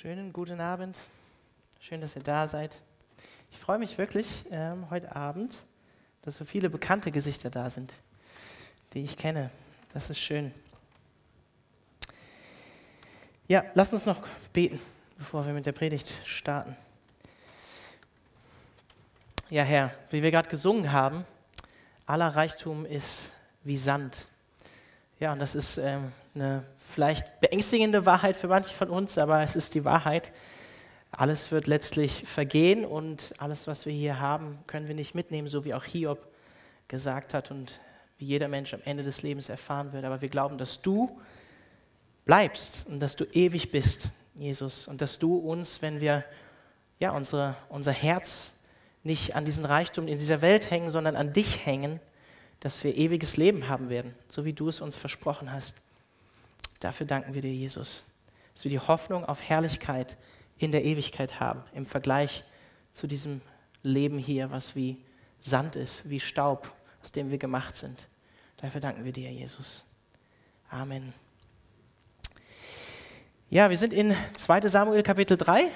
Schönen guten Abend. Schön, dass ihr da seid. Ich freue mich wirklich ähm, heute Abend, dass so viele bekannte Gesichter da sind, die ich kenne. Das ist schön. Ja, lasst uns noch beten, bevor wir mit der Predigt starten. Ja, Herr, wie wir gerade gesungen haben, aller Reichtum ist wie Sand. Ja, und das ist ähm, eine vielleicht beängstigende Wahrheit für manche von uns, aber es ist die Wahrheit. Alles wird letztlich vergehen und alles, was wir hier haben, können wir nicht mitnehmen, so wie auch Hiob gesagt hat und wie jeder Mensch am Ende des Lebens erfahren wird. Aber wir glauben, dass du bleibst und dass du ewig bist, Jesus, und dass du uns, wenn wir ja, unsere, unser Herz nicht an diesen Reichtum in dieser Welt hängen, sondern an dich hängen, dass wir ewiges Leben haben werden, so wie du es uns versprochen hast. Dafür danken wir dir, Jesus, dass wir die Hoffnung auf Herrlichkeit in der Ewigkeit haben, im Vergleich zu diesem Leben hier, was wie Sand ist, wie Staub, aus dem wir gemacht sind. Dafür danken wir dir, Jesus. Amen. Ja, wir sind in 2 Samuel Kapitel 3.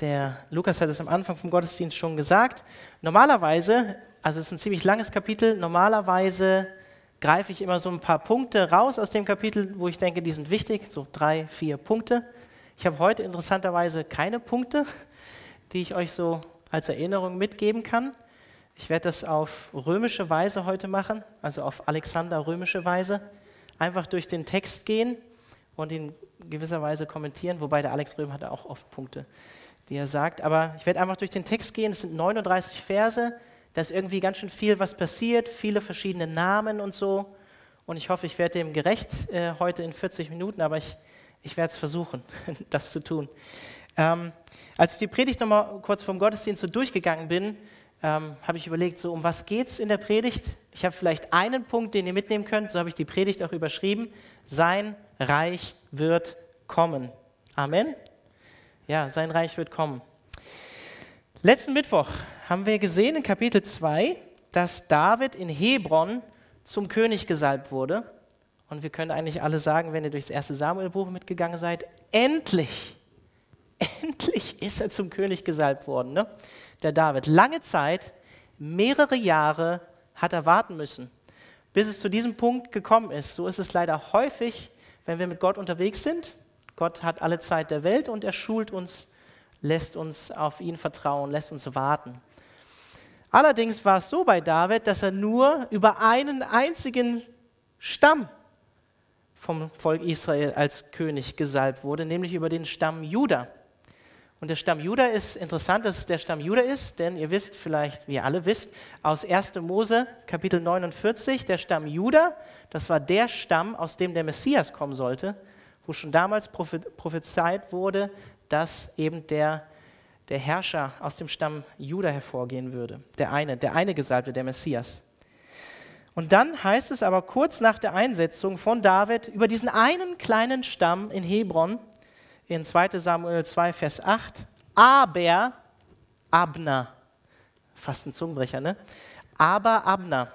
Der Lukas hat es am Anfang vom Gottesdienst schon gesagt. Normalerweise also es ist ein ziemlich langes Kapitel. Normalerweise greife ich immer so ein paar Punkte raus aus dem Kapitel, wo ich denke, die sind wichtig, so drei, vier Punkte. Ich habe heute interessanterweise keine Punkte, die ich euch so als Erinnerung mitgeben kann. Ich werde das auf römische Weise heute machen, also auf Alexander römische Weise. Einfach durch den Text gehen und ihn gewisser Weise kommentieren, wobei der Alex Röhm hatte auch oft Punkte, die er sagt. Aber ich werde einfach durch den Text gehen. Es sind 39 Verse. Da ist irgendwie ganz schön viel, was passiert, viele verschiedene Namen und so. Und ich hoffe, ich werde dem gerecht äh, heute in 40 Minuten, aber ich, ich werde es versuchen, das zu tun. Ähm, als ich die Predigt nochmal kurz vom Gottesdienst so durchgegangen bin, ähm, habe ich überlegt, so um was geht es in der Predigt? Ich habe vielleicht einen Punkt, den ihr mitnehmen könnt, so habe ich die Predigt auch überschrieben. Sein Reich wird kommen. Amen. Ja, sein Reich wird kommen. Letzten Mittwoch haben wir gesehen in Kapitel 2, dass David in Hebron zum König gesalbt wurde. Und wir können eigentlich alle sagen, wenn ihr durchs erste Samuel-Buch mitgegangen seid, endlich, endlich ist er zum König gesalbt worden. Ne? Der David. Lange Zeit, mehrere Jahre hat er warten müssen, bis es zu diesem Punkt gekommen ist. So ist es leider häufig, wenn wir mit Gott unterwegs sind. Gott hat alle Zeit der Welt und er schult uns lässt uns auf ihn vertrauen, lässt uns warten. Allerdings war es so bei David, dass er nur über einen einzigen Stamm vom Volk Israel als König gesalbt wurde, nämlich über den Stamm Juda. Und der Stamm Juda ist interessant, dass es der Stamm Juda ist, denn ihr wisst vielleicht, wie ihr alle wisst, aus 1. Mose Kapitel 49, der Stamm Juda, das war der Stamm, aus dem der Messias kommen sollte, wo schon damals prophezeit wurde, dass eben der, der Herrscher aus dem Stamm Juda hervorgehen würde. Der eine, der eine Gesalbte, der Messias. Und dann heißt es aber kurz nach der Einsetzung von David über diesen einen kleinen Stamm in Hebron, in 2 Samuel 2, Vers 8, aber Abner, fast ein Zungenbrecher, ne? Aber Abner.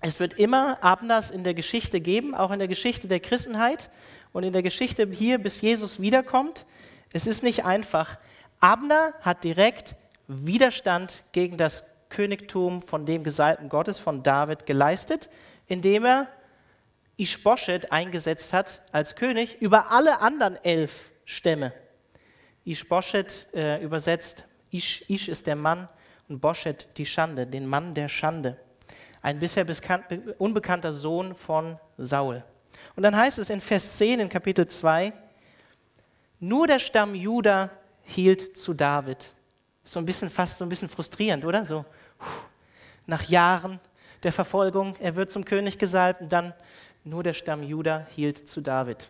Es wird immer Abners in der Geschichte geben, auch in der Geschichte der Christenheit und in der Geschichte hier, bis Jesus wiederkommt. Es ist nicht einfach. Abner hat direkt Widerstand gegen das Königtum von dem Gesalbten Gottes, von David, geleistet, indem er Ishbosheth eingesetzt hat als König über alle anderen elf Stämme. Ishbosheth äh, übersetzt, Ish, Ish ist der Mann und Bosheth die Schande, den Mann der Schande. Ein bisher unbekannter Sohn von Saul. Und dann heißt es in Vers 10 in Kapitel 2, nur der Stamm Juda hielt zu David. So ein bisschen fast so ein bisschen frustrierend, oder? So nach Jahren der Verfolgung, er wird zum König gesalbt und dann nur der Stamm Juda hielt zu David.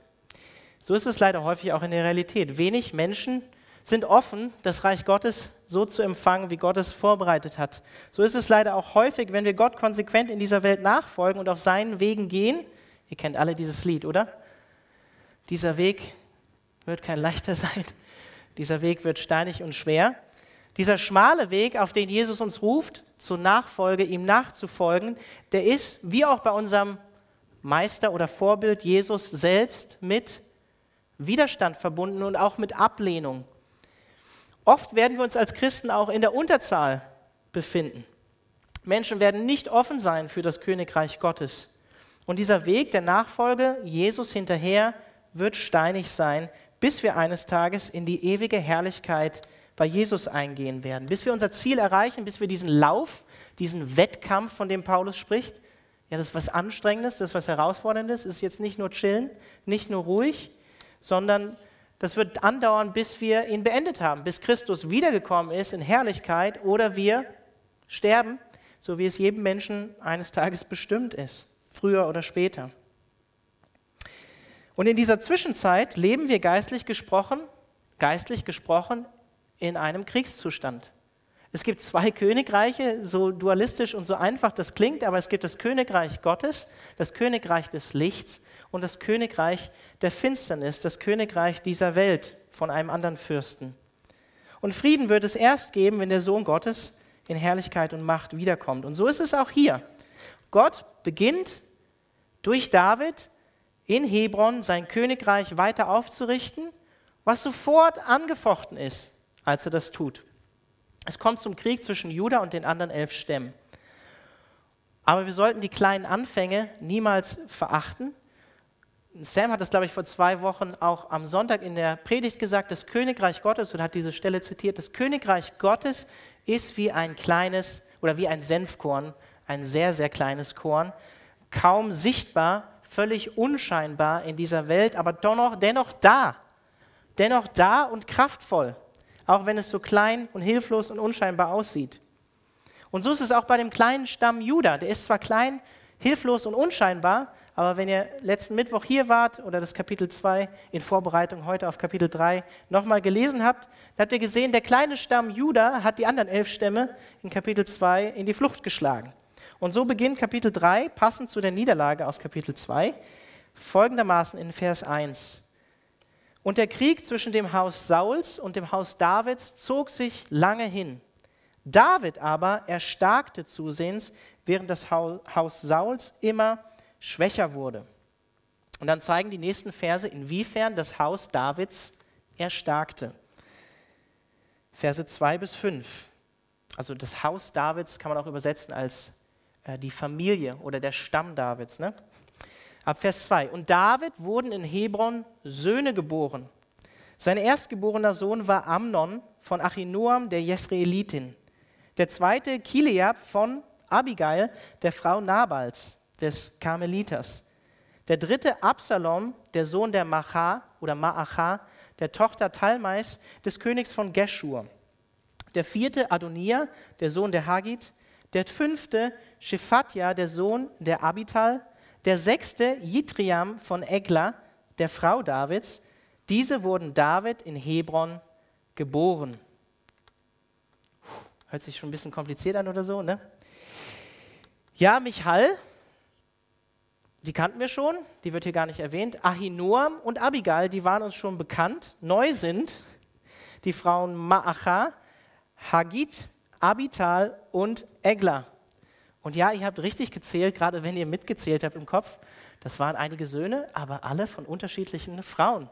So ist es leider häufig auch in der Realität. Wenig Menschen sind offen, das Reich Gottes so zu empfangen, wie Gott es vorbereitet hat. So ist es leider auch häufig, wenn wir Gott konsequent in dieser Welt nachfolgen und auf seinen Wegen gehen. Ihr kennt alle dieses Lied, oder? Dieser Weg wird kein leichter sein. Dieser Weg wird steinig und schwer. Dieser schmale Weg, auf den Jesus uns ruft, zur Nachfolge, ihm nachzufolgen, der ist, wie auch bei unserem Meister oder Vorbild Jesus selbst, mit Widerstand verbunden und auch mit Ablehnung. Oft werden wir uns als Christen auch in der Unterzahl befinden. Menschen werden nicht offen sein für das Königreich Gottes. Und dieser Weg der Nachfolge Jesus hinterher wird steinig sein, bis wir eines Tages in die ewige Herrlichkeit bei Jesus eingehen werden, bis wir unser Ziel erreichen, bis wir diesen Lauf, diesen Wettkampf, von dem Paulus spricht, ja, das ist was Anstrengendes, das ist was Herausforderndes, es ist jetzt nicht nur chillen, nicht nur ruhig, sondern das wird andauern, bis wir ihn beendet haben, bis Christus wiedergekommen ist in Herrlichkeit oder wir sterben, so wie es jedem Menschen eines Tages bestimmt ist, früher oder später. Und in dieser Zwischenzeit leben wir geistlich gesprochen, geistlich gesprochen in einem Kriegszustand. Es gibt zwei Königreiche, so dualistisch und so einfach das klingt, aber es gibt das Königreich Gottes, das Königreich des Lichts und das Königreich der Finsternis, das Königreich dieser Welt von einem anderen Fürsten. Und Frieden wird es erst geben, wenn der Sohn Gottes in Herrlichkeit und Macht wiederkommt. Und so ist es auch hier. Gott beginnt durch David in Hebron sein Königreich weiter aufzurichten, was sofort angefochten ist, als er das tut. Es kommt zum Krieg zwischen Juda und den anderen elf Stämmen. Aber wir sollten die kleinen Anfänge niemals verachten. Sam hat das, glaube ich, vor zwei Wochen auch am Sonntag in der Predigt gesagt, das Königreich Gottes, und hat diese Stelle zitiert, das Königreich Gottes ist wie ein kleines oder wie ein Senfkorn, ein sehr, sehr kleines Korn, kaum sichtbar, völlig unscheinbar in dieser Welt, aber dennoch, dennoch da, dennoch da und kraftvoll auch wenn es so klein und hilflos und unscheinbar aussieht. Und so ist es auch bei dem kleinen Stamm Juda. Der ist zwar klein, hilflos und unscheinbar, aber wenn ihr letzten Mittwoch hier wart oder das Kapitel 2 in Vorbereitung heute auf Kapitel 3 nochmal gelesen habt, dann habt ihr gesehen, der kleine Stamm Juda hat die anderen elf Stämme in Kapitel 2 in die Flucht geschlagen. Und so beginnt Kapitel 3, passend zu der Niederlage aus Kapitel 2, folgendermaßen in Vers 1. Und der Krieg zwischen dem Haus Sauls und dem Haus Davids zog sich lange hin. David aber erstarkte zusehends, während das Haus Sauls immer schwächer wurde. Und dann zeigen die nächsten Verse, inwiefern das Haus Davids erstarkte. Verse 2 bis 5. Also das Haus Davids kann man auch übersetzen als die Familie oder der Stamm Davids. Ne? Ab Vers 2. Und David wurden in Hebron Söhne geboren. Sein erstgeborener Sohn war Amnon von Achinoam, der Jesreelitin. Der zweite Kileab von Abigail, der Frau Nabals, des Karmeliters. Der dritte Absalom, der Sohn der Macha oder Maacha, der Tochter Talmais, des Königs von Geshur. Der vierte Adonia, der Sohn der Hagit. Der fünfte Shephatja, der Sohn der Abital der sechste Jitriam von Egla, der Frau Davids. Diese wurden David in Hebron geboren. Hört sich schon ein bisschen kompliziert an oder so, ne? Ja, Michal, die kannten wir schon, die wird hier gar nicht erwähnt. Ahinoam und Abigail, die waren uns schon bekannt. Neu sind die Frauen Maacha, Hagit, Abital und Egla. Und ja, ihr habt richtig gezählt, gerade wenn ihr mitgezählt habt im Kopf. Das waren einige Söhne, aber alle von unterschiedlichen Frauen.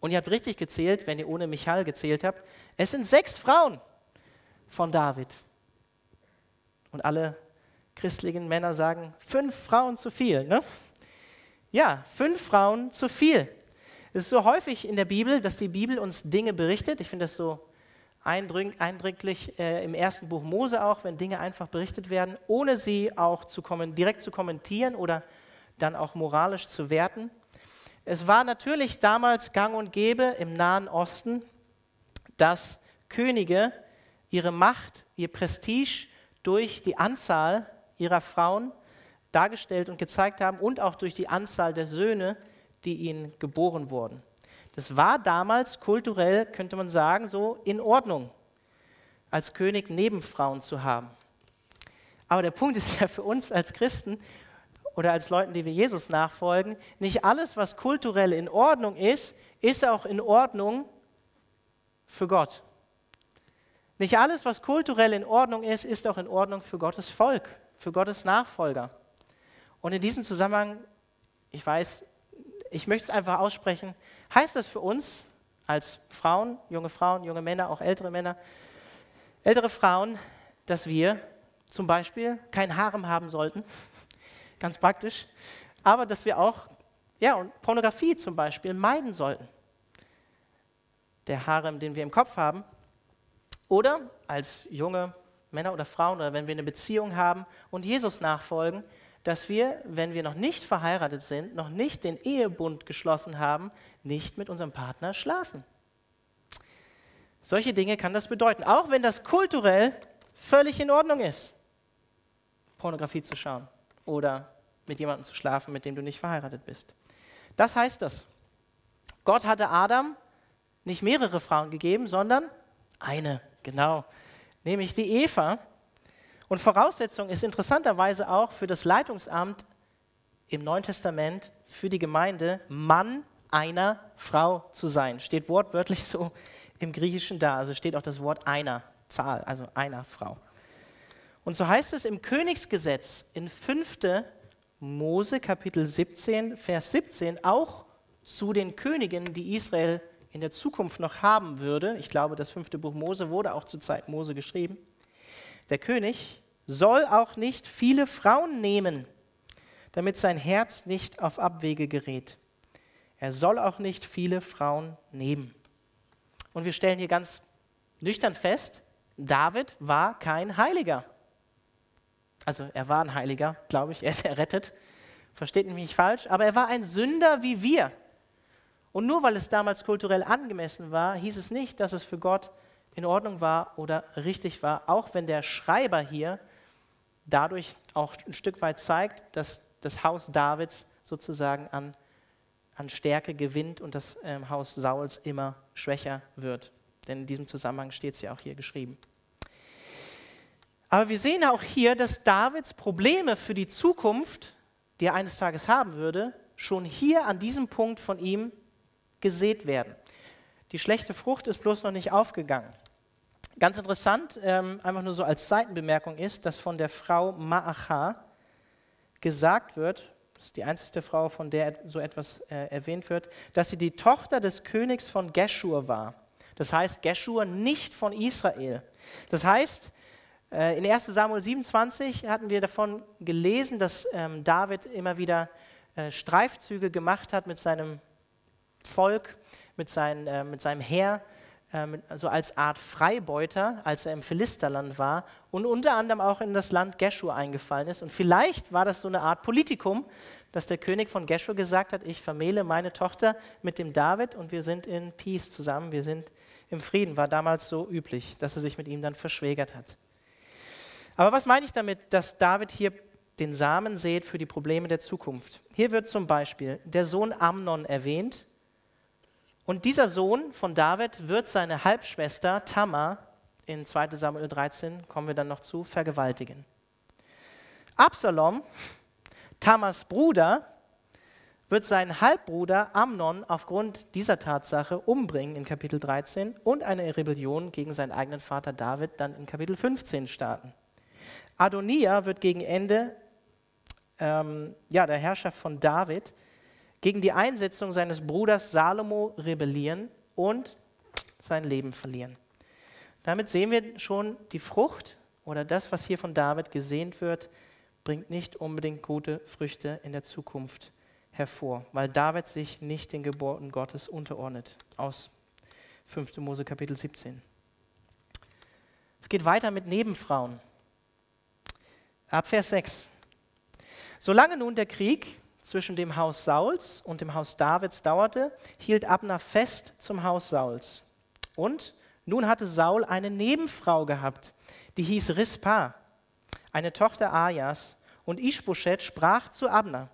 Und ihr habt richtig gezählt, wenn ihr ohne Michal gezählt habt. Es sind sechs Frauen von David. Und alle christlichen Männer sagen, fünf Frauen zu viel. Ne? Ja, fünf Frauen zu viel. Es ist so häufig in der Bibel, dass die Bibel uns Dinge berichtet. Ich finde das so eindrücklich äh, im ersten Buch Mose auch, wenn Dinge einfach berichtet werden, ohne sie auch zu direkt zu kommentieren oder dann auch moralisch zu werten. Es war natürlich damals gang und gäbe im Nahen Osten, dass Könige ihre Macht, ihr Prestige durch die Anzahl ihrer Frauen dargestellt und gezeigt haben und auch durch die Anzahl der Söhne, die ihnen geboren wurden. Das war damals kulturell, könnte man sagen, so in Ordnung, als König Nebenfrauen zu haben. Aber der Punkt ist ja für uns als Christen oder als Leuten, die wir Jesus nachfolgen, nicht alles, was kulturell in Ordnung ist, ist auch in Ordnung für Gott. Nicht alles, was kulturell in Ordnung ist, ist auch in Ordnung für Gottes Volk, für Gottes Nachfolger. Und in diesem Zusammenhang, ich weiß, ich möchte es einfach aussprechen, heißt das für uns als Frauen, junge Frauen, junge Männer, auch ältere Männer, ältere Frauen, dass wir zum Beispiel kein Harem haben sollten, ganz praktisch, aber dass wir auch ja, und Pornografie zum Beispiel meiden sollten. Der Harem, den wir im Kopf haben. Oder als junge Männer oder Frauen oder wenn wir eine Beziehung haben und Jesus nachfolgen, dass wir, wenn wir noch nicht verheiratet sind, noch nicht den Ehebund geschlossen haben, nicht mit unserem Partner schlafen. Solche Dinge kann das bedeuten, auch wenn das kulturell völlig in Ordnung ist, Pornografie zu schauen oder mit jemandem zu schlafen, mit dem du nicht verheiratet bist. Das heißt das. Gott hatte Adam nicht mehrere Frauen gegeben, sondern eine, genau, nämlich die Eva. Und Voraussetzung ist interessanterweise auch für das Leitungsamt im Neuen Testament für die Gemeinde Mann einer Frau zu sein. Steht wortwörtlich so im Griechischen da. Also steht auch das Wort einer, Zahl, also einer Frau. Und so heißt es im Königsgesetz in 5. Mose Kapitel 17, Vers 17 auch zu den Königen, die Israel in der Zukunft noch haben würde. Ich glaube, das fünfte Buch Mose wurde auch zur Zeit Mose geschrieben. Der König soll auch nicht viele Frauen nehmen, damit sein Herz nicht auf Abwege gerät. Er soll auch nicht viele Frauen nehmen. Und wir stellen hier ganz nüchtern fest, David war kein Heiliger. Also er war ein Heiliger, glaube ich, er ist errettet. Versteht mich nicht falsch, aber er war ein Sünder wie wir. Und nur weil es damals kulturell angemessen war, hieß es nicht, dass es für Gott in Ordnung war oder richtig war, auch wenn der Schreiber hier dadurch auch ein Stück weit zeigt, dass das Haus Davids sozusagen an, an Stärke gewinnt und das ähm, Haus Sauls immer schwächer wird. Denn in diesem Zusammenhang steht es ja auch hier geschrieben. Aber wir sehen auch hier, dass Davids Probleme für die Zukunft, die er eines Tages haben würde, schon hier an diesem Punkt von ihm gesät werden. Die schlechte Frucht ist bloß noch nicht aufgegangen. Ganz interessant, ähm, einfach nur so als Seitenbemerkung ist, dass von der Frau Ma'acha gesagt wird, das ist die einzige Frau, von der so etwas äh, erwähnt wird, dass sie die Tochter des Königs von Geshur war. Das heißt, Geshur nicht von Israel. Das heißt, äh, in 1 Samuel 27 hatten wir davon gelesen, dass ähm, David immer wieder äh, Streifzüge gemacht hat mit seinem Volk, mit, sein, äh, mit seinem Heer, also als Art Freibeuter, als er im Philisterland war und unter anderem auch in das Land Geshur eingefallen ist. Und vielleicht war das so eine Art Politikum, dass der König von Geshur gesagt hat, ich vermähle meine Tochter mit dem David und wir sind in Peace zusammen, wir sind im Frieden. War damals so üblich, dass er sich mit ihm dann verschwägert hat. Aber was meine ich damit, dass David hier den Samen sät für die Probleme der Zukunft? Hier wird zum Beispiel der Sohn Amnon erwähnt. Und dieser Sohn von David wird seine Halbschwester Tamar in 2 Samuel 13, kommen wir dann noch zu, vergewaltigen. Absalom, Tamars Bruder, wird seinen Halbbruder Amnon aufgrund dieser Tatsache umbringen in Kapitel 13 und eine Rebellion gegen seinen eigenen Vater David dann in Kapitel 15 starten. Adonia wird gegen Ende ähm, ja, der Herrschaft von David gegen die Einsetzung seines Bruders Salomo rebellieren und sein Leben verlieren. Damit sehen wir schon, die Frucht oder das, was hier von David gesehnt wird, bringt nicht unbedingt gute Früchte in der Zukunft hervor, weil David sich nicht den Geburten Gottes unterordnet. Aus 5. Mose Kapitel 17. Es geht weiter mit Nebenfrauen. Ab Vers 6. Solange nun der Krieg zwischen dem Haus Sauls und dem Haus Davids dauerte, hielt Abner fest zum Haus Sauls. Und nun hatte Saul eine Nebenfrau gehabt, die hieß Rispa, eine Tochter Ajas. Und Ishbosheth sprach zu Abner: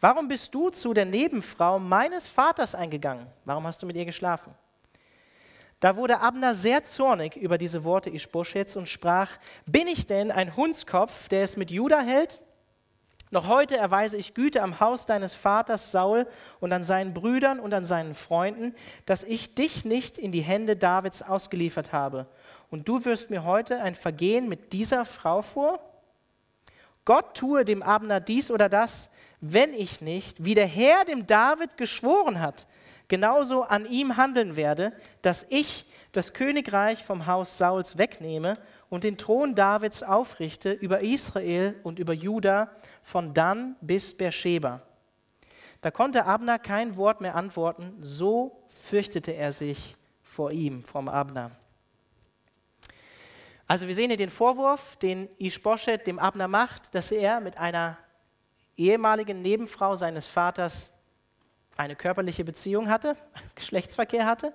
Warum bist du zu der Nebenfrau meines Vaters eingegangen? Warum hast du mit ihr geschlafen? Da wurde Abner sehr zornig über diese Worte Ischboschets und sprach, bin ich denn ein Hundskopf, der es mit Juda hält? Noch heute erweise ich Güte am Haus deines Vaters Saul und an seinen Brüdern und an seinen Freunden, dass ich dich nicht in die Hände Davids ausgeliefert habe. Und du wirst mir heute ein Vergehen mit dieser Frau vor? Gott tue dem Abner dies oder das, wenn ich nicht, wie der Herr dem David geschworen hat, genauso an ihm handeln werde, dass ich das Königreich vom Haus Sauls wegnehme und den Thron Davids aufrichte über Israel und über Juda von Dan bis Beersheba. Da konnte Abner kein Wort mehr antworten, so fürchtete er sich vor ihm, vom Abner. Also wir sehen hier den Vorwurf, den Ishbosheth dem Abner macht, dass er mit einer ehemaligen Nebenfrau seines Vaters eine körperliche Beziehung hatte, Geschlechtsverkehr hatte.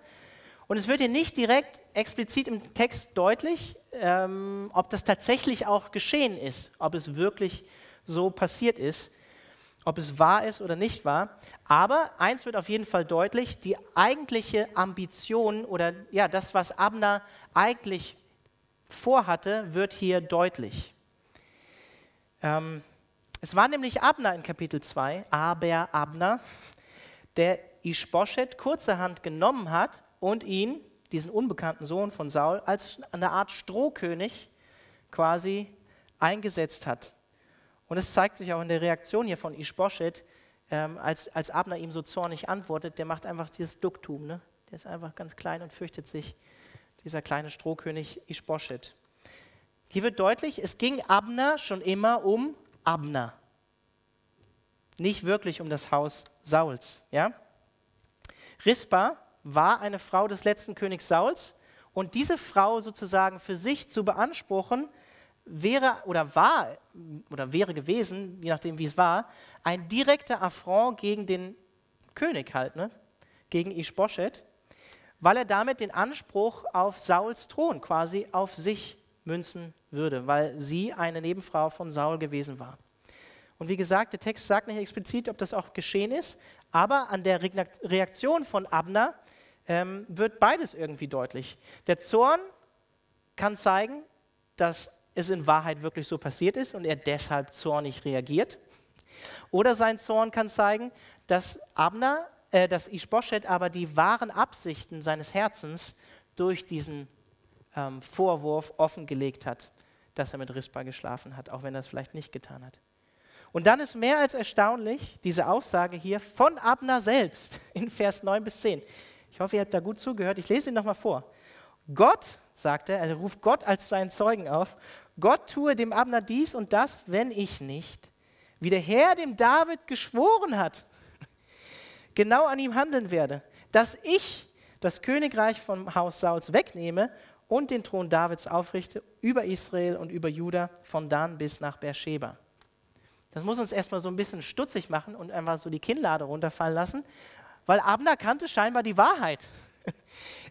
Und es wird hier nicht direkt explizit im Text deutlich, ähm, ob das tatsächlich auch geschehen ist, ob es wirklich so passiert ist, ob es wahr ist oder nicht wahr. Aber eins wird auf jeden Fall deutlich, die eigentliche Ambition oder ja, das, was Abner eigentlich vorhatte, wird hier deutlich. Ähm, es war nämlich Abner in Kapitel 2, aber Abner, der Ishbosheth kurzerhand genommen hat und ihn, diesen unbekannten Sohn von Saul, als eine Art Strohkönig quasi eingesetzt hat. Und es zeigt sich auch in der Reaktion hier von Ishbosheth, ähm, als, als Abner ihm so zornig antwortet, der macht einfach dieses Ducktum. Ne? Der ist einfach ganz klein und fürchtet sich, dieser kleine Strohkönig Ishbosheth. Hier wird deutlich, es ging Abner schon immer um Abner. Nicht wirklich um das Haus Sauls. Ja? Rispa war eine Frau des letzten Königs Sauls und diese Frau sozusagen für sich zu beanspruchen, wäre oder war oder wäre gewesen, je nachdem wie es war, ein direkter Affront gegen den König halt, ne? gegen Ishbosheth, weil er damit den Anspruch auf Sauls Thron quasi auf sich münzen würde, weil sie eine Nebenfrau von Saul gewesen war. Und wie gesagt, der Text sagt nicht explizit, ob das auch geschehen ist, aber an der Reaktion von Abner ähm, wird beides irgendwie deutlich. Der Zorn kann zeigen, dass es in Wahrheit wirklich so passiert ist und er deshalb zornig reagiert. Oder sein Zorn kann zeigen, dass Abner, äh, dass Ishbosheth aber die wahren Absichten seines Herzens durch diesen ähm, Vorwurf offengelegt hat, dass er mit Rispa geschlafen hat, auch wenn er es vielleicht nicht getan hat. Und dann ist mehr als erstaunlich diese Aussage hier von Abner selbst in Vers 9 bis 10. Ich hoffe, ihr habt da gut zugehört. Ich lese ihn nochmal vor. Gott, sagt er, also ruft Gott als seinen Zeugen auf, Gott tue dem Abner dies und das, wenn ich nicht, wie der Herr dem David geschworen hat, genau an ihm handeln werde, dass ich das Königreich vom Haus Sauls wegnehme und den Thron Davids aufrichte über Israel und über Juda von Dan bis nach Beersheba. Das muss uns erstmal so ein bisschen stutzig machen und einfach so die Kinnlade runterfallen lassen, weil Abner kannte scheinbar die Wahrheit.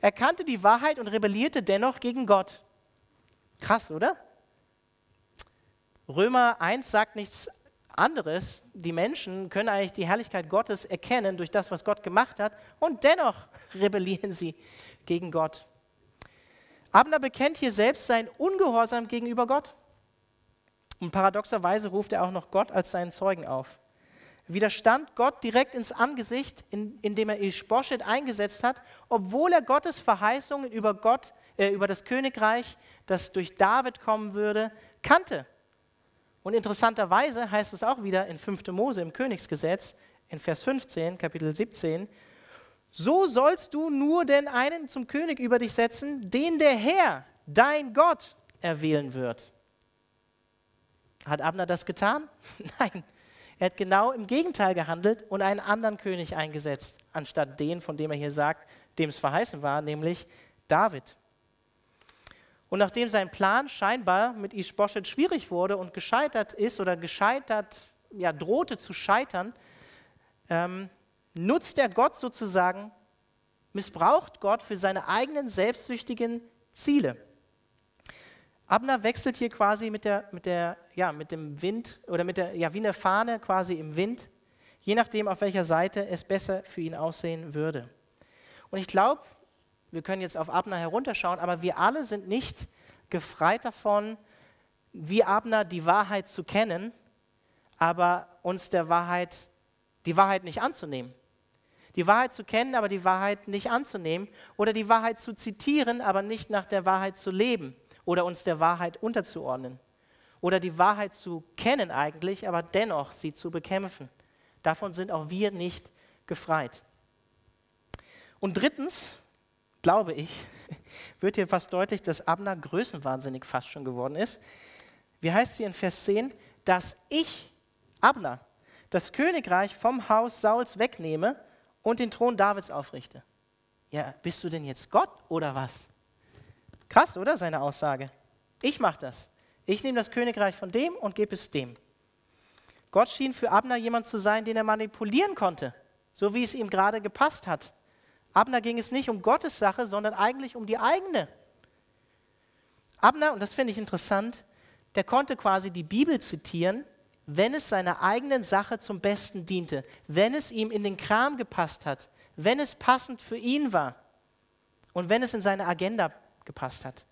Er kannte die Wahrheit und rebellierte dennoch gegen Gott. Krass, oder? Römer 1 sagt nichts anderes. Die Menschen können eigentlich die Herrlichkeit Gottes erkennen durch das, was Gott gemacht hat, und dennoch rebellieren sie gegen Gott. Abner bekennt hier selbst sein Ungehorsam gegenüber Gott. Und paradoxerweise ruft er auch noch Gott als seinen Zeugen auf. Er widerstand Gott direkt ins Angesicht, indem er Ishbosheth eingesetzt hat, obwohl er Gottes Verheißungen über, Gott, äh, über das Königreich, das durch David kommen würde, kannte. Und interessanterweise heißt es auch wieder in 5. Mose im Königsgesetz, in Vers 15, Kapitel 17, so sollst du nur den einen zum König über dich setzen, den der Herr, dein Gott, erwählen wird. Hat Abner das getan? Nein. Er hat genau im Gegenteil gehandelt und einen anderen König eingesetzt, anstatt den, von dem er hier sagt, dem es verheißen war, nämlich David. Und nachdem sein Plan scheinbar mit Ishbosheth schwierig wurde und gescheitert ist oder gescheitert, ja, drohte zu scheitern, ähm, nutzt er Gott sozusagen, missbraucht Gott für seine eigenen selbstsüchtigen Ziele. Abner wechselt hier quasi mit, der, mit, der, ja, mit dem Wind oder mit der, ja, wie eine Fahne quasi im Wind, je nachdem, auf welcher Seite es besser für ihn aussehen würde. Und ich glaube, wir können jetzt auf Abner herunterschauen, aber wir alle sind nicht gefreit davon, wie Abner die Wahrheit zu kennen, aber uns der Wahrheit, die Wahrheit nicht anzunehmen. Die Wahrheit zu kennen, aber die Wahrheit nicht anzunehmen. Oder die Wahrheit zu zitieren, aber nicht nach der Wahrheit zu leben. Oder uns der Wahrheit unterzuordnen. Oder die Wahrheit zu kennen eigentlich, aber dennoch sie zu bekämpfen Davon sind auch wir nicht gefreit. Und drittens, glaube ich, wird hier fast deutlich, dass Abner größenwahnsinnig fast schon geworden ist. Wie heißt hier in Vers 10? Dass ich, Abner, das Königreich vom Haus Sauls wegnehme und den Thron Davids aufrichte. Ja, bist du denn jetzt Gott oder was? Krass, oder seine Aussage? Ich mache das. Ich nehme das Königreich von dem und gebe es dem. Gott schien für Abner jemand zu sein, den er manipulieren konnte, so wie es ihm gerade gepasst hat. Abner ging es nicht um Gottes Sache, sondern eigentlich um die eigene. Abner, und das finde ich interessant, der konnte quasi die Bibel zitieren, wenn es seiner eigenen Sache zum Besten diente, wenn es ihm in den Kram gepasst hat, wenn es passend für ihn war und wenn es in seine Agenda gepasst hat.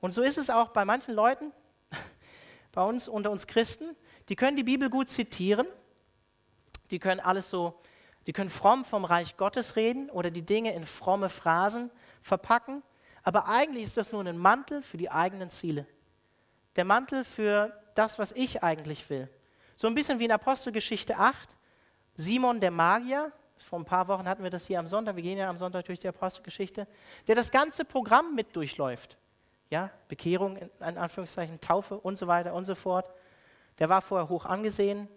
Und so ist es auch bei manchen Leuten, bei uns unter uns Christen, die können die Bibel gut zitieren, die können alles so, die können fromm vom Reich Gottes reden oder die Dinge in fromme Phrasen verpacken, aber eigentlich ist das nur ein Mantel für die eigenen Ziele. Der Mantel für das, was ich eigentlich will. So ein bisschen wie in Apostelgeschichte 8, Simon der Magier, vor ein paar Wochen hatten wir das hier am Sonntag, wir gehen ja am Sonntag durch die Apostelgeschichte, der das ganze Programm mit durchläuft. Ja, Bekehrung, in Anführungszeichen, Taufe und so weiter und so fort. Der war vorher hoch angesehen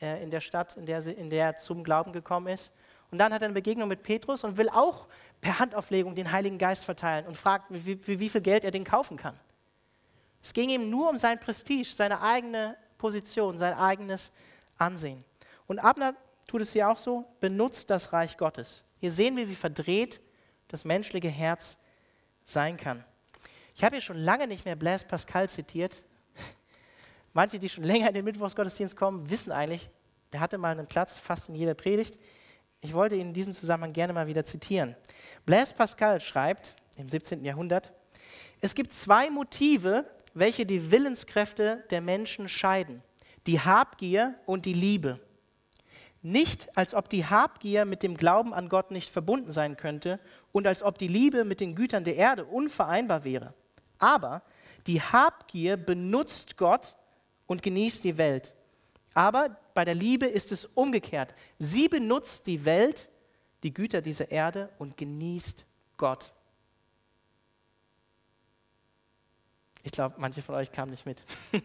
äh, in der Stadt, in der, in der er zum Glauben gekommen ist. Und dann hat er eine Begegnung mit Petrus und will auch per Handauflegung den Heiligen Geist verteilen und fragt, wie, wie, wie viel Geld er den kaufen kann. Es ging ihm nur um sein Prestige, seine eigene Position, sein eigenes Ansehen. Und Abner tut es hier auch so, benutzt das Reich Gottes. Hier sehen wir, wie verdreht das menschliche Herz sein kann. Ich habe hier schon lange nicht mehr Blaise Pascal zitiert. Manche, die schon länger in den Mittwochsgottesdienst kommen, wissen eigentlich, der hatte mal einen Platz fast in jeder Predigt. Ich wollte ihn in diesem Zusammenhang gerne mal wieder zitieren. Blaise Pascal schreibt im 17. Jahrhundert, es gibt zwei Motive, welche die Willenskräfte der Menschen scheiden. Die Habgier und die Liebe. Nicht, als ob die Habgier mit dem Glauben an Gott nicht verbunden sein könnte und als ob die Liebe mit den Gütern der Erde unvereinbar wäre. Aber die Habgier benutzt Gott und genießt die Welt. Aber bei der Liebe ist es umgekehrt. Sie benutzt die Welt, die Güter dieser Erde und genießt Gott. Ich glaube, manche von euch kamen nicht mit.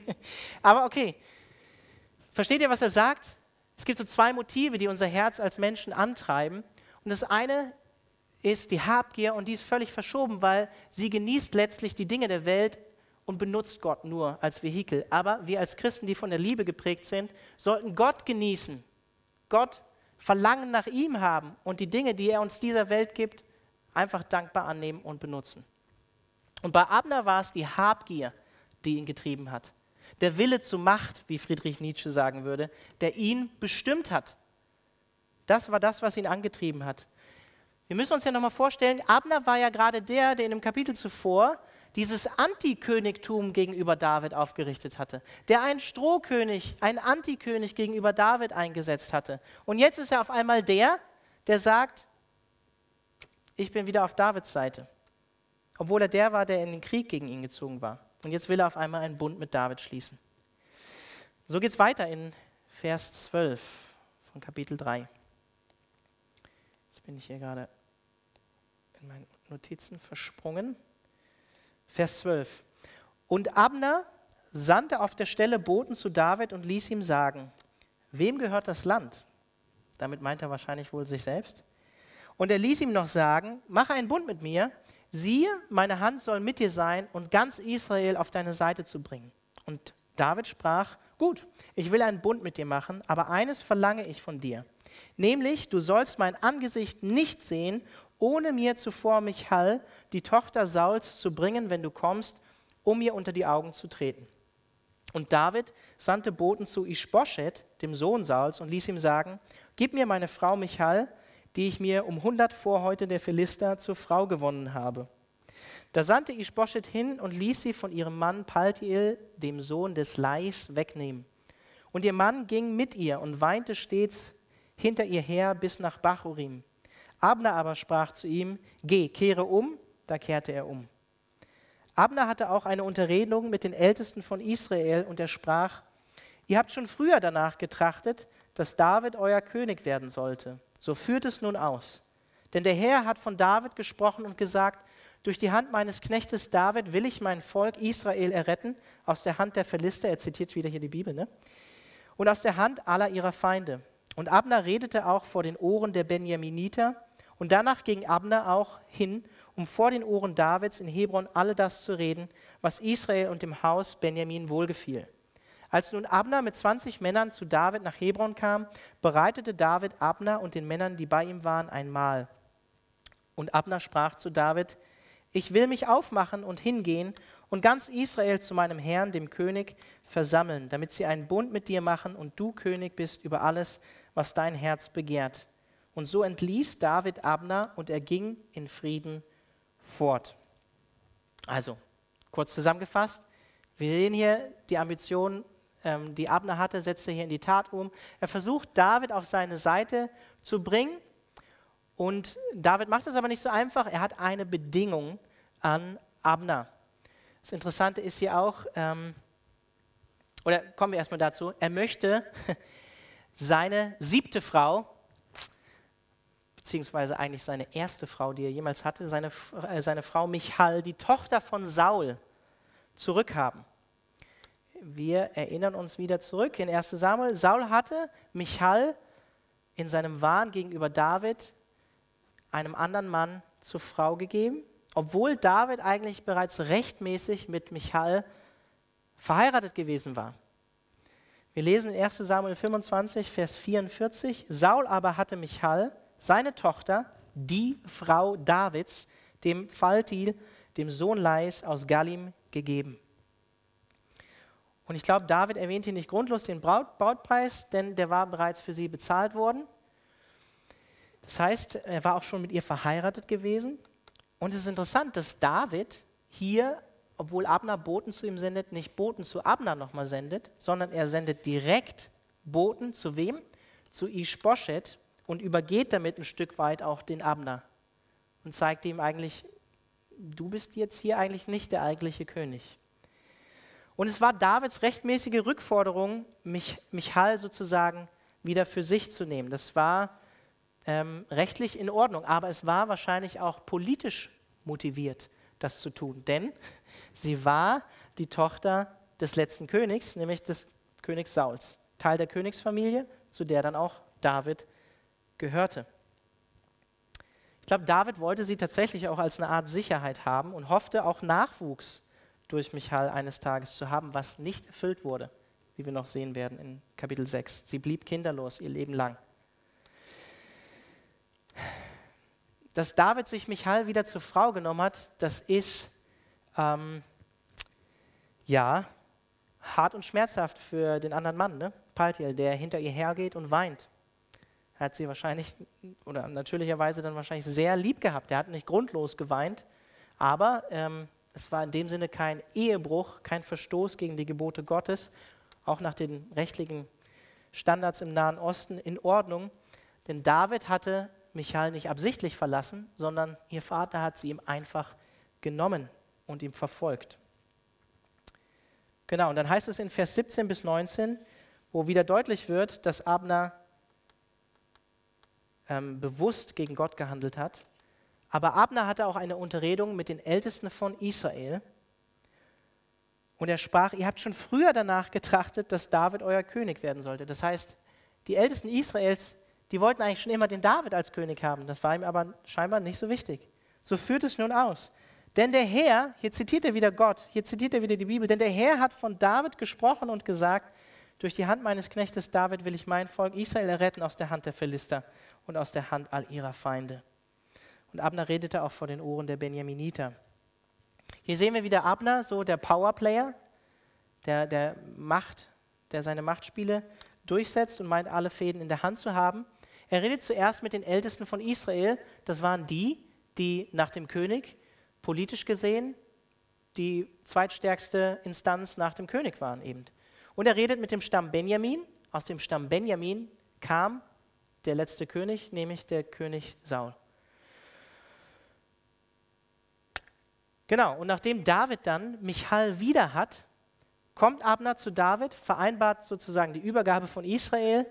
Aber okay. Versteht ihr, was er sagt? Es gibt so zwei Motive, die unser Herz als Menschen antreiben. Und das eine ist die Habgier und die ist völlig verschoben, weil sie genießt letztlich die Dinge der Welt und benutzt Gott nur als Vehikel. Aber wir als Christen, die von der Liebe geprägt sind, sollten Gott genießen, Gott Verlangen nach ihm haben und die Dinge, die er uns dieser Welt gibt, einfach dankbar annehmen und benutzen. Und bei Abner war es die Habgier, die ihn getrieben hat. Der Wille zur Macht, wie Friedrich Nietzsche sagen würde, der ihn bestimmt hat. Das war das, was ihn angetrieben hat. Wir müssen uns ja nochmal vorstellen, Abner war ja gerade der, der in dem Kapitel zuvor dieses Antikönigtum gegenüber David aufgerichtet hatte, der einen Strohkönig, einen Antikönig gegenüber David eingesetzt hatte. Und jetzt ist er auf einmal der, der sagt, ich bin wieder auf Davids Seite obwohl er der war, der in den Krieg gegen ihn gezogen war. Und jetzt will er auf einmal einen Bund mit David schließen. So geht es weiter in Vers 12 von Kapitel 3. Jetzt bin ich hier gerade in meinen Notizen versprungen. Vers 12. Und Abner sandte auf der Stelle Boten zu David und ließ ihm sagen, wem gehört das Land? Damit meint er wahrscheinlich wohl sich selbst. Und er ließ ihm noch sagen, mache einen Bund mit mir, siehe, meine Hand soll mit dir sein und ganz Israel auf deine Seite zu bringen. Und David sprach, gut, ich will einen Bund mit dir machen, aber eines verlange ich von dir, nämlich du sollst mein Angesicht nicht sehen, ohne mir zuvor Michal, die Tochter Sauls, zu bringen, wenn du kommst, um mir unter die Augen zu treten. Und David sandte Boten zu Ishbosheth, dem Sohn Sauls, und ließ ihm sagen, gib mir meine Frau Michal, die ich mir um hundert Vorhäute der Philister zur Frau gewonnen habe. Da sandte Ishbosheth hin und ließ sie von ihrem Mann Paltiel, dem Sohn des Lais, wegnehmen. Und ihr Mann ging mit ihr und weinte stets hinter ihr her bis nach Bachurim. Abner aber sprach zu ihm, geh, kehre um, da kehrte er um. Abner hatte auch eine Unterredung mit den Ältesten von Israel und er sprach, ihr habt schon früher danach getrachtet, dass David euer König werden sollte. So führt es nun aus. Denn der Herr hat von David gesprochen und gesagt, durch die Hand meines Knechtes David will ich mein Volk Israel erretten, aus der Hand der Philister, er zitiert wieder hier die Bibel, ne? und aus der Hand aller ihrer Feinde. Und Abner redete auch vor den Ohren der Benjaminiter, und danach ging Abner auch hin, um vor den Ohren Davids in Hebron alle das zu reden, was Israel und dem Haus Benjamin wohlgefiel. Als nun Abner mit 20 Männern zu David nach Hebron kam, bereitete David Abner und den Männern, die bei ihm waren, ein Mahl. Und Abner sprach zu David, ich will mich aufmachen und hingehen und ganz Israel zu meinem Herrn, dem König, versammeln, damit sie einen Bund mit dir machen und du König bist über alles, was dein Herz begehrt. Und so entließ David Abner und er ging in Frieden fort. Also, kurz zusammengefasst, wir sehen hier die Ambition, ähm, die Abner hatte, setzt er hier in die Tat um. Er versucht, David auf seine Seite zu bringen und David macht es aber nicht so einfach. Er hat eine Bedingung an Abner. Das Interessante ist hier auch, ähm, oder kommen wir erstmal dazu, er möchte seine siebte Frau, beziehungsweise eigentlich seine erste Frau, die er jemals hatte, seine, äh, seine Frau Michal, die Tochter von Saul, zurückhaben. Wir erinnern uns wieder zurück in 1 Samuel. Saul hatte Michal in seinem Wahn gegenüber David einem anderen Mann zur Frau gegeben, obwohl David eigentlich bereits rechtmäßig mit Michal verheiratet gewesen war. Wir lesen in 1 Samuel 25, Vers 44, Saul aber hatte Michal, seine Tochter, die Frau Davids, dem Faltil, dem Sohn Leis aus Galim, gegeben. Und ich glaube, David erwähnt hier nicht grundlos den Brautpreis, denn der war bereits für sie bezahlt worden. Das heißt, er war auch schon mit ihr verheiratet gewesen. Und es ist interessant, dass David hier, obwohl Abner Boten zu ihm sendet, nicht Boten zu Abner nochmal sendet, sondern er sendet direkt Boten zu wem? Zu Ishbosheth und übergeht damit ein Stück weit auch den Abner und zeigt ihm eigentlich, du bist jetzt hier eigentlich nicht der eigentliche König. Und es war Davids rechtmäßige Rückforderung, Mich Michal sozusagen wieder für sich zu nehmen. Das war ähm, rechtlich in Ordnung, aber es war wahrscheinlich auch politisch motiviert, das zu tun, denn sie war die Tochter des letzten Königs, nämlich des Königs Sauls, Teil der Königsfamilie, zu der dann auch David gehörte. Ich glaube, David wollte sie tatsächlich auch als eine Art Sicherheit haben und hoffte auch Nachwuchs durch Michal eines Tages zu haben, was nicht erfüllt wurde, wie wir noch sehen werden in Kapitel 6. Sie blieb kinderlos ihr Leben lang. dass David sich Michal wieder zur Frau genommen hat, das ist ähm, ja hart und schmerzhaft für den anderen Mann, ne? Paltiel, der hinter ihr hergeht und weint. Er hat sie wahrscheinlich oder natürlicherweise dann wahrscheinlich sehr lieb gehabt. Er hat nicht grundlos geweint, aber ähm, es war in dem Sinne kein Ehebruch, kein Verstoß gegen die Gebote Gottes, auch nach den rechtlichen Standards im Nahen Osten in Ordnung. Denn David hatte Michael nicht absichtlich verlassen, sondern ihr Vater hat sie ihm einfach genommen und ihm verfolgt. Genau, und dann heißt es in Vers 17 bis 19, wo wieder deutlich wird, dass Abner ähm, bewusst gegen Gott gehandelt hat. Aber Abner hatte auch eine Unterredung mit den Ältesten von Israel. Und er sprach, ihr habt schon früher danach getrachtet, dass David euer König werden sollte. Das heißt, die Ältesten Israels die wollten eigentlich schon immer den David als König haben. Das war ihm aber scheinbar nicht so wichtig. So führt es nun aus. Denn der Herr, hier zitiert er wieder Gott, hier zitiert er wieder die Bibel, denn der Herr hat von David gesprochen und gesagt, durch die Hand meines Knechtes David will ich mein Volk Israel erretten aus der Hand der Philister und aus der Hand all ihrer Feinde. Und Abner redete auch vor den Ohren der Benjaminiter. Hier sehen wir wieder Abner, so der Powerplayer, der, der Macht, der seine Machtspiele durchsetzt und meint, alle Fäden in der Hand zu haben. Er redet zuerst mit den Ältesten von Israel. Das waren die, die nach dem König politisch gesehen die zweitstärkste Instanz nach dem König waren eben. Und er redet mit dem Stamm Benjamin. Aus dem Stamm Benjamin kam der letzte König, nämlich der König Saul. Genau, und nachdem David dann Michal wieder hat, kommt Abner zu David, vereinbart sozusagen die Übergabe von Israel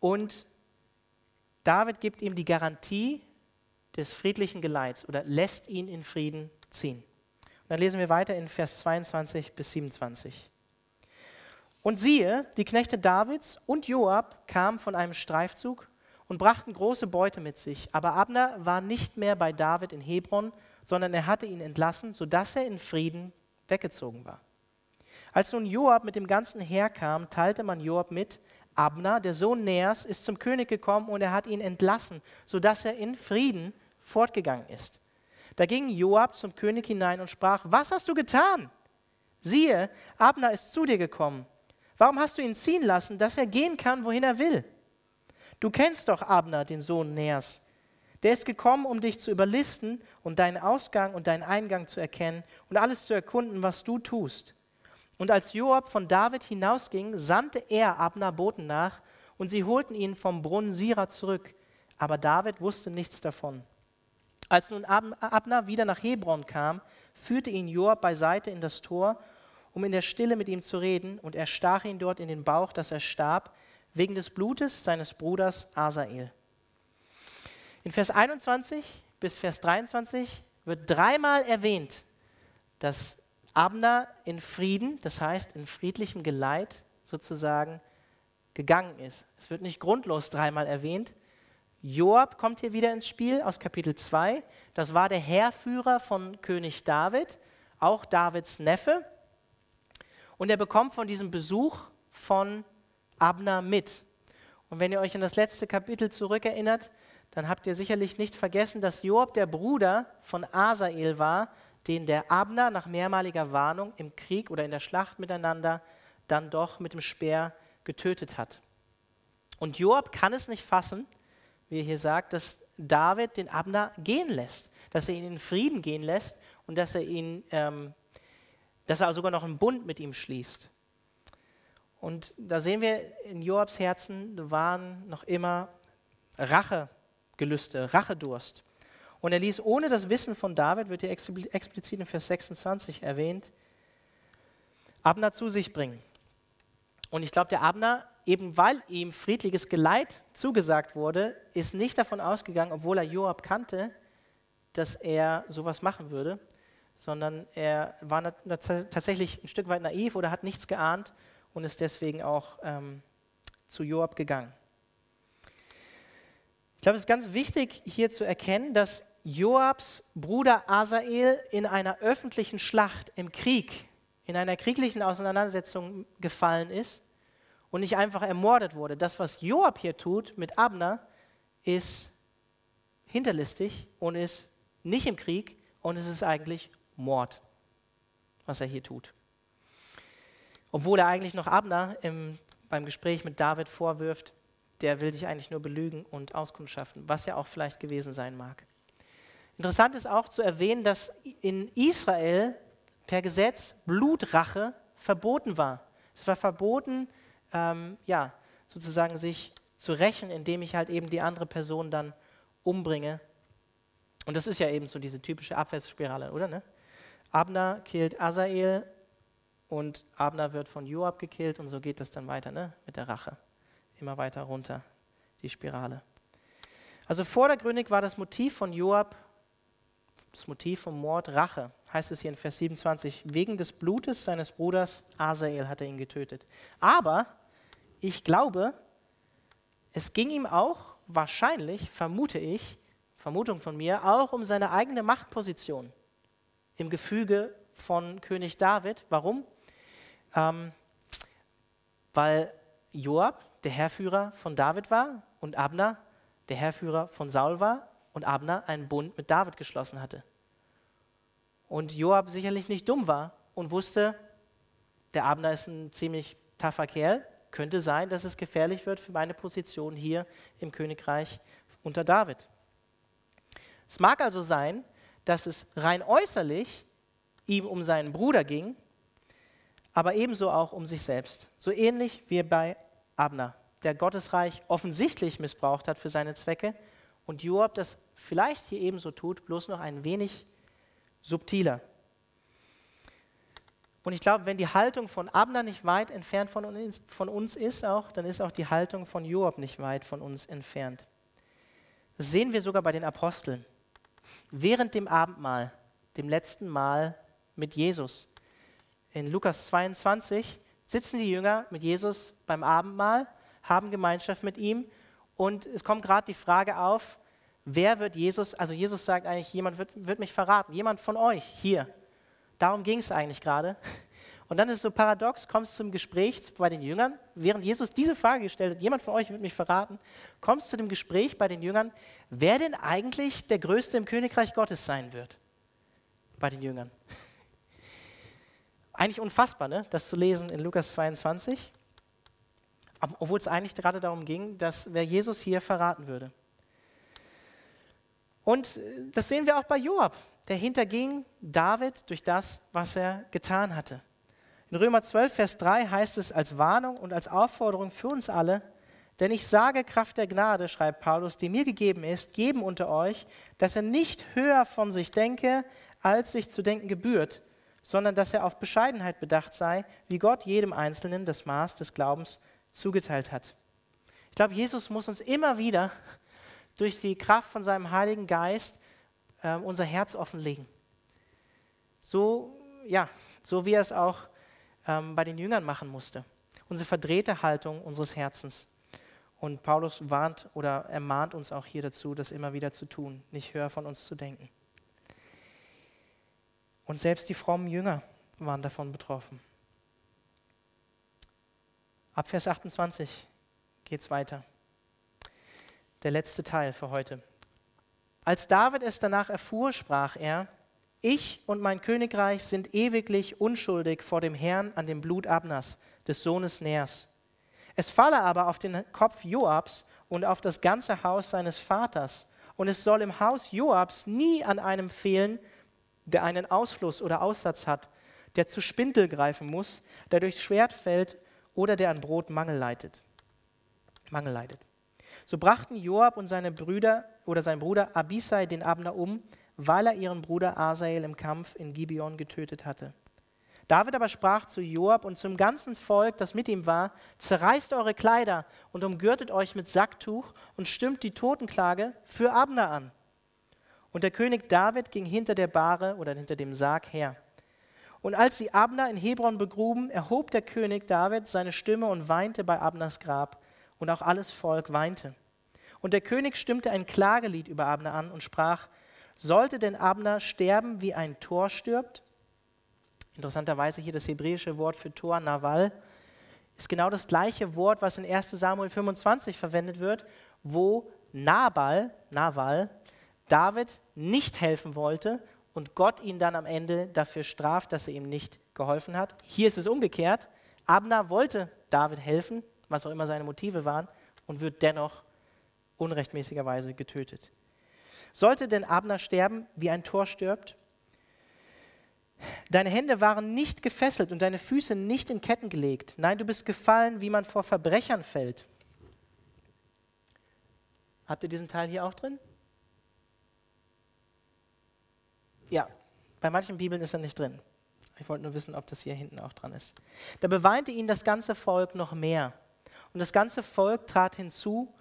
Und David gibt ihm die Garantie des friedlichen Geleits oder lässt ihn in Frieden ziehen. Und dann lesen wir weiter in Vers 22 bis 27. Und siehe, die Knechte Davids und Joab kamen von einem Streifzug und brachten große Beute mit sich. Aber Abner war nicht mehr bei David in Hebron, sondern er hatte ihn entlassen, sodass er in Frieden weggezogen war. Als nun Joab mit dem ganzen Heer kam, teilte man Joab mit, Abner, der Sohn Neas, ist zum König gekommen und er hat ihn entlassen, sodass er in Frieden fortgegangen ist. Da ging Joab zum König hinein und sprach, was hast du getan? Siehe, Abner ist zu dir gekommen. Warum hast du ihn ziehen lassen, dass er gehen kann, wohin er will? Du kennst doch Abner, den Sohn Neas. Der ist gekommen, um dich zu überlisten und deinen Ausgang und deinen Eingang zu erkennen und alles zu erkunden, was du tust. Und als Joab von David hinausging, sandte er Abner Boten nach, und sie holten ihn vom Brunnen Sira zurück. Aber David wusste nichts davon. Als nun Abner wieder nach Hebron kam, führte ihn Joab beiseite in das Tor, um in der Stille mit ihm zu reden, und er stach ihn dort in den Bauch, dass er starb, wegen des Blutes seines Bruders Asael. In Vers 21 bis Vers 23 wird dreimal erwähnt, dass Abner in Frieden, das heißt in friedlichem Geleit sozusagen gegangen ist. Es wird nicht grundlos dreimal erwähnt. Joab kommt hier wieder ins Spiel aus Kapitel 2. Das war der Heerführer von König David, auch Davids Neffe. Und er bekommt von diesem Besuch von Abner mit. Und wenn ihr euch an das letzte Kapitel zurückerinnert, dann habt ihr sicherlich nicht vergessen, dass Joab der Bruder von Asael war, den der Abner nach mehrmaliger Warnung im Krieg oder in der Schlacht miteinander dann doch mit dem Speer getötet hat. Und Joab kann es nicht fassen, wie er hier sagt, dass David den Abner gehen lässt, dass er ihn in Frieden gehen lässt und dass er ihn, ähm, dass er sogar noch einen Bund mit ihm schließt. Und da sehen wir, in Joabs Herzen waren noch immer Rachegelüste, Rachedurst. Und er ließ ohne das Wissen von David, wird hier explizit in Vers 26 erwähnt, Abner zu sich bringen. Und ich glaube, der Abner, eben weil ihm friedliches Geleit zugesagt wurde, ist nicht davon ausgegangen, obwohl er Joab kannte, dass er sowas machen würde, sondern er war tatsächlich ein Stück weit naiv oder hat nichts geahnt und ist deswegen auch ähm, zu Joab gegangen. Ich glaube, es ist ganz wichtig hier zu erkennen, dass Joabs Bruder Asael in einer öffentlichen Schlacht im Krieg, in einer krieglichen Auseinandersetzung gefallen ist und nicht einfach ermordet wurde. Das, was Joab hier tut mit Abner, ist hinterlistig und ist nicht im Krieg und es ist eigentlich Mord, was er hier tut. Obwohl er eigentlich noch Abner im, beim Gespräch mit David vorwirft, der will dich eigentlich nur belügen und auskundschaften, was ja auch vielleicht gewesen sein mag. Interessant ist auch zu erwähnen, dass in Israel per Gesetz Blutrache verboten war. Es war verboten, ähm, ja, sozusagen sich zu rächen, indem ich halt eben die andere Person dann umbringe. Und das ist ja eben so diese typische Abwärtsspirale, oder? Ne? Abner killt Asael und Abner wird von Joab gekillt und so geht das dann weiter ne? mit der Rache immer weiter runter, die Spirale. Also vordergründig war das Motiv von Joab, das Motiv vom Mord Rache, heißt es hier in Vers 27, wegen des Blutes seines Bruders Asael hat er ihn getötet. Aber ich glaube, es ging ihm auch wahrscheinlich, vermute ich, Vermutung von mir, auch um seine eigene Machtposition im Gefüge von König David. Warum? Ähm, weil Joab, der Herrführer von David war und Abner der Herrführer von Saul war und Abner einen Bund mit David geschlossen hatte. Und Joab sicherlich nicht dumm war und wusste, der Abner ist ein ziemlich taffer Kerl, könnte sein, dass es gefährlich wird für meine Position hier im Königreich unter David. Es mag also sein, dass es rein äußerlich ihm um seinen Bruder ging, aber ebenso auch um sich selbst. So ähnlich wie bei Abner, der Gottesreich offensichtlich missbraucht hat für seine Zwecke und Joab das vielleicht hier ebenso tut, bloß noch ein wenig subtiler. Und ich glaube, wenn die Haltung von Abner nicht weit entfernt von uns, von uns ist, auch, dann ist auch die Haltung von Joab nicht weit von uns entfernt. Das sehen wir sogar bei den Aposteln. Während dem Abendmahl, dem letzten Mal mit Jesus, in Lukas 22 sitzen die Jünger mit Jesus beim Abendmahl, haben Gemeinschaft mit ihm und es kommt gerade die Frage auf, wer wird Jesus, also Jesus sagt eigentlich, jemand wird, wird mich verraten, jemand von euch hier. Darum ging es eigentlich gerade. Und dann ist es so paradox, kommst du zum Gespräch bei den Jüngern, während Jesus diese Frage gestellt hat, jemand von euch wird mich verraten, kommst zu dem Gespräch bei den Jüngern, wer denn eigentlich der Größte im Königreich Gottes sein wird. Bei den Jüngern. Eigentlich unfassbar, ne? das zu lesen in Lukas 22, obwohl es eigentlich gerade darum ging, dass wer Jesus hier verraten würde. Und äh, das sehen wir auch bei Joab. Der hinterging David durch das, was er getan hatte. In Römer 12, Vers 3 heißt es als Warnung und als Aufforderung für uns alle, denn ich sage Kraft der Gnade, schreibt Paulus, die mir gegeben ist, geben unter euch, dass er nicht höher von sich denke, als sich zu denken gebührt, sondern dass er auf Bescheidenheit bedacht sei, wie Gott jedem Einzelnen das Maß des Glaubens zugeteilt hat. Ich glaube, Jesus muss uns immer wieder durch die Kraft von seinem Heiligen Geist äh, unser Herz offenlegen. So, ja, so wie er es auch ähm, bei den Jüngern machen musste. Unsere verdrehte Haltung unseres Herzens. Und Paulus warnt oder ermahnt uns auch hier dazu, das immer wieder zu tun, nicht höher von uns zu denken. Und selbst die frommen Jünger waren davon betroffen. Ab Vers 28 geht es weiter der letzte Teil für heute. Als David es danach erfuhr, sprach er, ich und mein Königreich sind ewiglich unschuldig vor dem Herrn an dem Blut Abnas, des Sohnes Ners. Es falle aber auf den Kopf Joabs und auf das ganze Haus seines Vaters, und es soll im Haus Joabs nie an einem fehlen, der einen Ausfluss oder Aussatz hat, der zu Spindel greifen muss, der durchs Schwert fällt oder der an Brot Mangel leidet. Mangel leidet. So brachten Joab und seine Brüder oder sein Bruder Abisai den Abner um, weil er ihren Bruder Asael im Kampf in Gibeon getötet hatte. David aber sprach zu Joab und zum ganzen Volk, das mit ihm war, zerreißt eure Kleider und umgürtet euch mit Sacktuch und stimmt die Totenklage für Abner an. Und der König David ging hinter der Bahre oder hinter dem Sarg her. Und als sie Abner in Hebron begruben, erhob der König David seine Stimme und weinte bei Abners Grab und auch alles Volk weinte. Und der König stimmte ein Klagelied über Abner an und sprach, sollte denn Abner sterben, wie ein Tor stirbt? Interessanterweise hier das hebräische Wort für Tor, Naval, ist genau das gleiche Wort, was in 1 Samuel 25 verwendet wird, wo Nabal, Naval, David nicht helfen wollte und Gott ihn dann am Ende dafür straft, dass er ihm nicht geholfen hat. Hier ist es umgekehrt. Abner wollte David helfen, was auch immer seine Motive waren, und wird dennoch unrechtmäßigerweise getötet. Sollte denn Abner sterben, wie ein Tor stirbt? Deine Hände waren nicht gefesselt und deine Füße nicht in Ketten gelegt. Nein, du bist gefallen, wie man vor Verbrechern fällt. Habt ihr diesen Teil hier auch drin? Ja, bei manchen Bibeln ist er nicht drin. Ich wollte nur wissen, ob das hier hinten auch dran ist. Da beweinte ihn das ganze Volk noch mehr. Und das ganze Volk trat hinzu,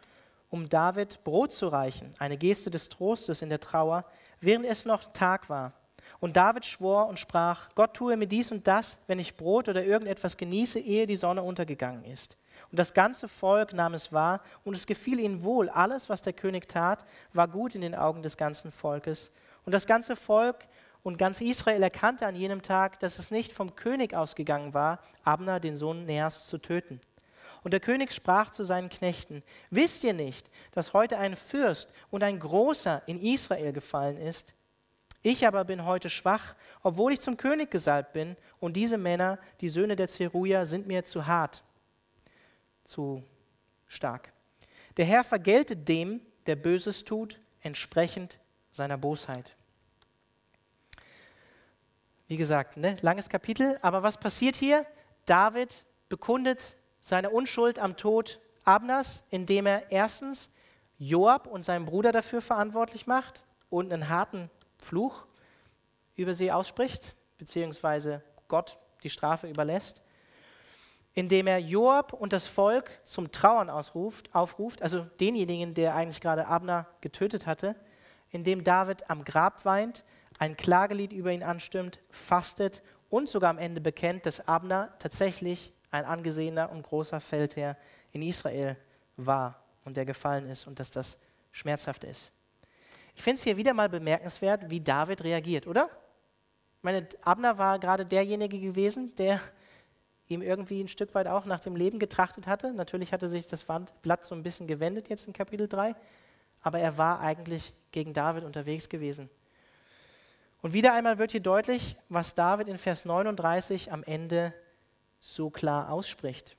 um David Brot zu reichen, eine Geste des Trostes in der Trauer, während es noch Tag war. Und David schwor und sprach, Gott tue mir dies und das, wenn ich Brot oder irgendetwas genieße, ehe die Sonne untergegangen ist. Und das ganze Volk nahm es wahr, und es gefiel ihnen wohl. Alles, was der König tat, war gut in den Augen des ganzen Volkes. Und das ganze Volk und ganz Israel erkannte an jenem Tag, dass es nicht vom König ausgegangen war, Abner, den Sohn Neas, zu töten. Und der König sprach zu seinen Knechten, wisst ihr nicht, dass heute ein Fürst und ein Großer in Israel gefallen ist? Ich aber bin heute schwach, obwohl ich zum König gesalbt bin, und diese Männer, die Söhne der Zeruja, sind mir zu hart, zu stark. Der Herr vergeltet dem, der Böses tut, entsprechend seiner Bosheit. Wie gesagt, ne, langes Kapitel, aber was passiert hier? David bekundet seine Unschuld am Tod Abners, indem er erstens Joab und seinen Bruder dafür verantwortlich macht und einen harten Fluch über sie ausspricht, beziehungsweise Gott die Strafe überlässt, indem er Joab und das Volk zum Trauern ausruft, aufruft, also denjenigen, der eigentlich gerade Abner getötet hatte, indem David am Grab weint, ein Klagelied über ihn anstimmt, fastet und sogar am Ende bekennt, dass Abner tatsächlich ein angesehener und großer Feldherr in Israel war und der gefallen ist und dass das schmerzhaft ist. Ich finde es hier wieder mal bemerkenswert, wie David reagiert, oder? Ich meine, Abner war gerade derjenige gewesen, der ihm irgendwie ein Stück weit auch nach dem Leben getrachtet hatte. Natürlich hatte sich das Blatt so ein bisschen gewendet jetzt in Kapitel 3, aber er war eigentlich gegen David unterwegs gewesen. Und wieder einmal wird hier deutlich, was David in Vers 39 am Ende so klar ausspricht.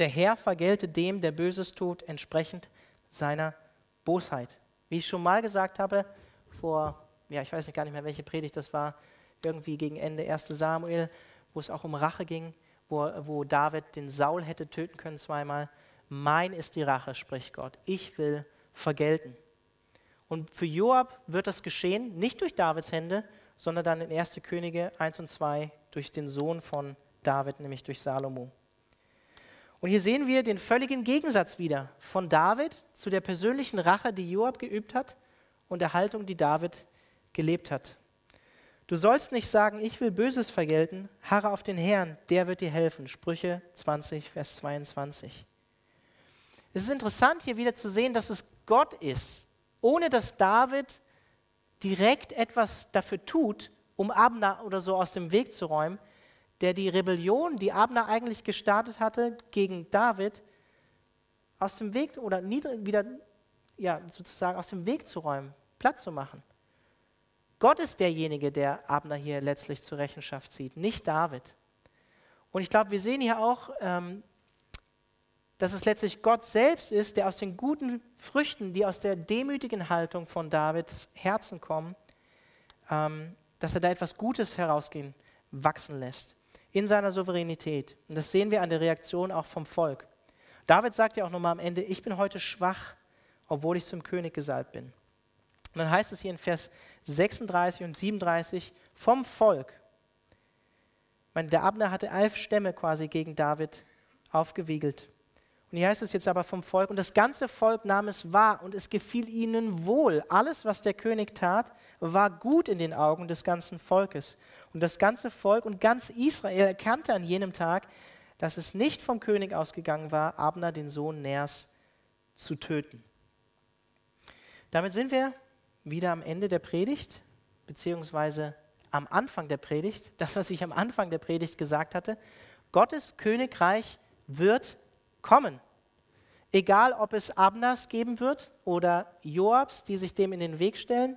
Der Herr vergelte dem, der Böses tut, entsprechend seiner Bosheit. Wie ich schon mal gesagt habe, vor, ja, ich weiß nicht gar nicht mehr, welche Predigt das war, irgendwie gegen Ende 1. Samuel, wo es auch um Rache ging, wo, wo David den Saul hätte töten können zweimal. Mein ist die Rache, spricht Gott. Ich will vergelten. Und für Joab wird das geschehen, nicht durch Davids Hände, sondern dann in 1. Könige 1 und 2 durch den Sohn von David, nämlich durch Salomo. Und hier sehen wir den völligen Gegensatz wieder von David zu der persönlichen Rache, die Joab geübt hat und der Haltung, die David gelebt hat. Du sollst nicht sagen, ich will Böses vergelten, harre auf den Herrn, der wird dir helfen. Sprüche 20, Vers 22. Es ist interessant hier wieder zu sehen, dass es Gott ist, ohne dass David direkt etwas dafür tut, um Abner oder so aus dem Weg zu räumen, der die Rebellion, die Abner eigentlich gestartet hatte gegen David, aus dem Weg oder wieder ja, sozusagen aus dem Weg zu räumen, platt zu machen. Gott ist derjenige, der Abner hier letztlich zur Rechenschaft zieht, nicht David. Und ich glaube, wir sehen hier auch, ähm, dass es letztlich Gott selbst ist, der aus den guten Früchten, die aus der demütigen Haltung von Davids Herzen kommen, ähm, dass er da etwas Gutes herausgehen, wachsen lässt in seiner Souveränität. Und das sehen wir an der Reaktion auch vom Volk. David sagt ja auch nochmal am Ende, ich bin heute schwach, obwohl ich zum König gesalbt bin. Und dann heißt es hier in Vers 36 und 37 vom Volk. Ich meine, der Abner hatte elf Stämme quasi gegen David aufgewiegelt. Und hier heißt es jetzt aber vom Volk, und das ganze Volk nahm es wahr und es gefiel ihnen wohl. Alles, was der König tat, war gut in den Augen des ganzen Volkes. Und das ganze Volk und ganz Israel erkannte an jenem Tag, dass es nicht vom König ausgegangen war, Abner, den Sohn Ners, zu töten. Damit sind wir wieder am Ende der Predigt, beziehungsweise am Anfang der Predigt. Das, was ich am Anfang der Predigt gesagt hatte. Gottes Königreich wird kommen. Egal, ob es Abnas geben wird oder Joabs, die sich dem in den Weg stellen,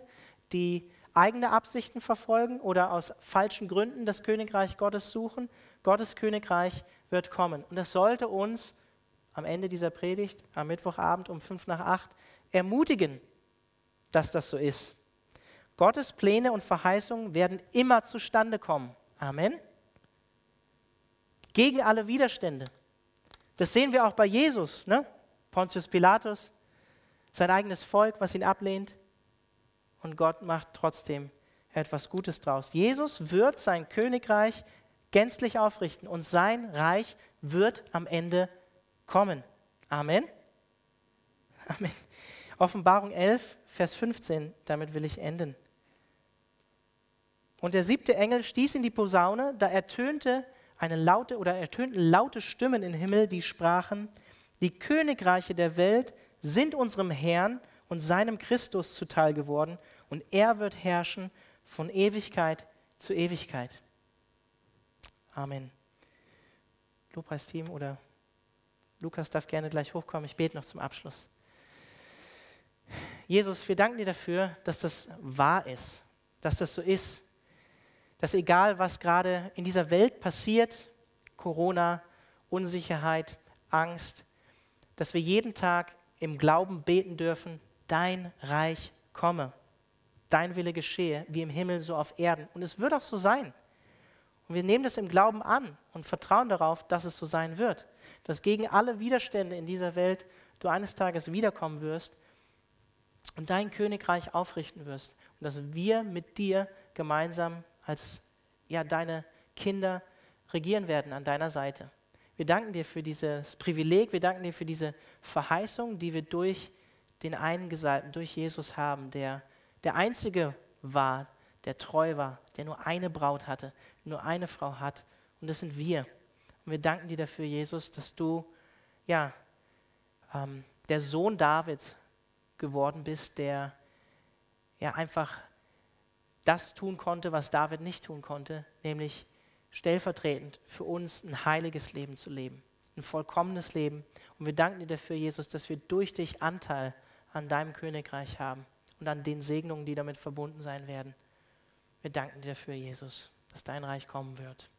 die eigene Absichten verfolgen oder aus falschen Gründen das Königreich Gottes suchen. Gottes Königreich wird kommen. Und das sollte uns am Ende dieser Predigt, am Mittwochabend um fünf nach acht, ermutigen, dass das so ist. Gottes Pläne und Verheißungen werden immer zustande kommen. Amen. Gegen alle Widerstände. Das sehen wir auch bei Jesus. Ne? Pontius Pilatus, sein eigenes Volk, was ihn ablehnt. Und Gott macht trotzdem etwas Gutes draus. Jesus wird sein Königreich gänzlich aufrichten und sein Reich wird am Ende kommen. Amen. Amen. Offenbarung 11, Vers 15, damit will ich enden. Und der siebte Engel stieß in die Posaune, da ertönte eine laute oder ertönten laute Stimmen im Himmel, die sprachen: Die Königreiche der Welt sind unserem Herrn und seinem Christus zuteil geworden, und er wird herrschen von Ewigkeit zu Ewigkeit. Amen. Lobpreisteam oder Lukas darf gerne gleich hochkommen. Ich bete noch zum Abschluss. Jesus, wir danken dir dafür, dass das wahr ist, dass das so ist, dass egal was gerade in dieser Welt passiert, Corona, Unsicherheit, Angst, dass wir jeden Tag im Glauben beten dürfen, dein Reich komme, dein Wille geschehe, wie im Himmel so auf Erden. Und es wird auch so sein. Und wir nehmen das im Glauben an und vertrauen darauf, dass es so sein wird, dass gegen alle Widerstände in dieser Welt du eines Tages wiederkommen wirst und dein Königreich aufrichten wirst und dass wir mit dir gemeinsam als ja, deine Kinder regieren werden an deiner Seite. Wir danken dir für dieses Privileg, wir danken dir für diese Verheißung, die wir durch den einen Gesalbten, durch Jesus haben, der der Einzige war, der treu war, der nur eine Braut hatte, nur eine Frau hat. Und das sind wir. Und wir danken dir dafür, Jesus, dass du ja, ähm, der Sohn Davids geworden bist, der ja einfach das tun konnte, was David nicht tun konnte, nämlich stellvertretend für uns ein heiliges Leben zu leben, ein vollkommenes Leben. Und wir danken dir dafür, Jesus, dass wir durch dich Anteil an deinem Königreich haben und an den Segnungen, die damit verbunden sein werden. Wir danken dir dafür, Jesus, dass dein Reich kommen wird.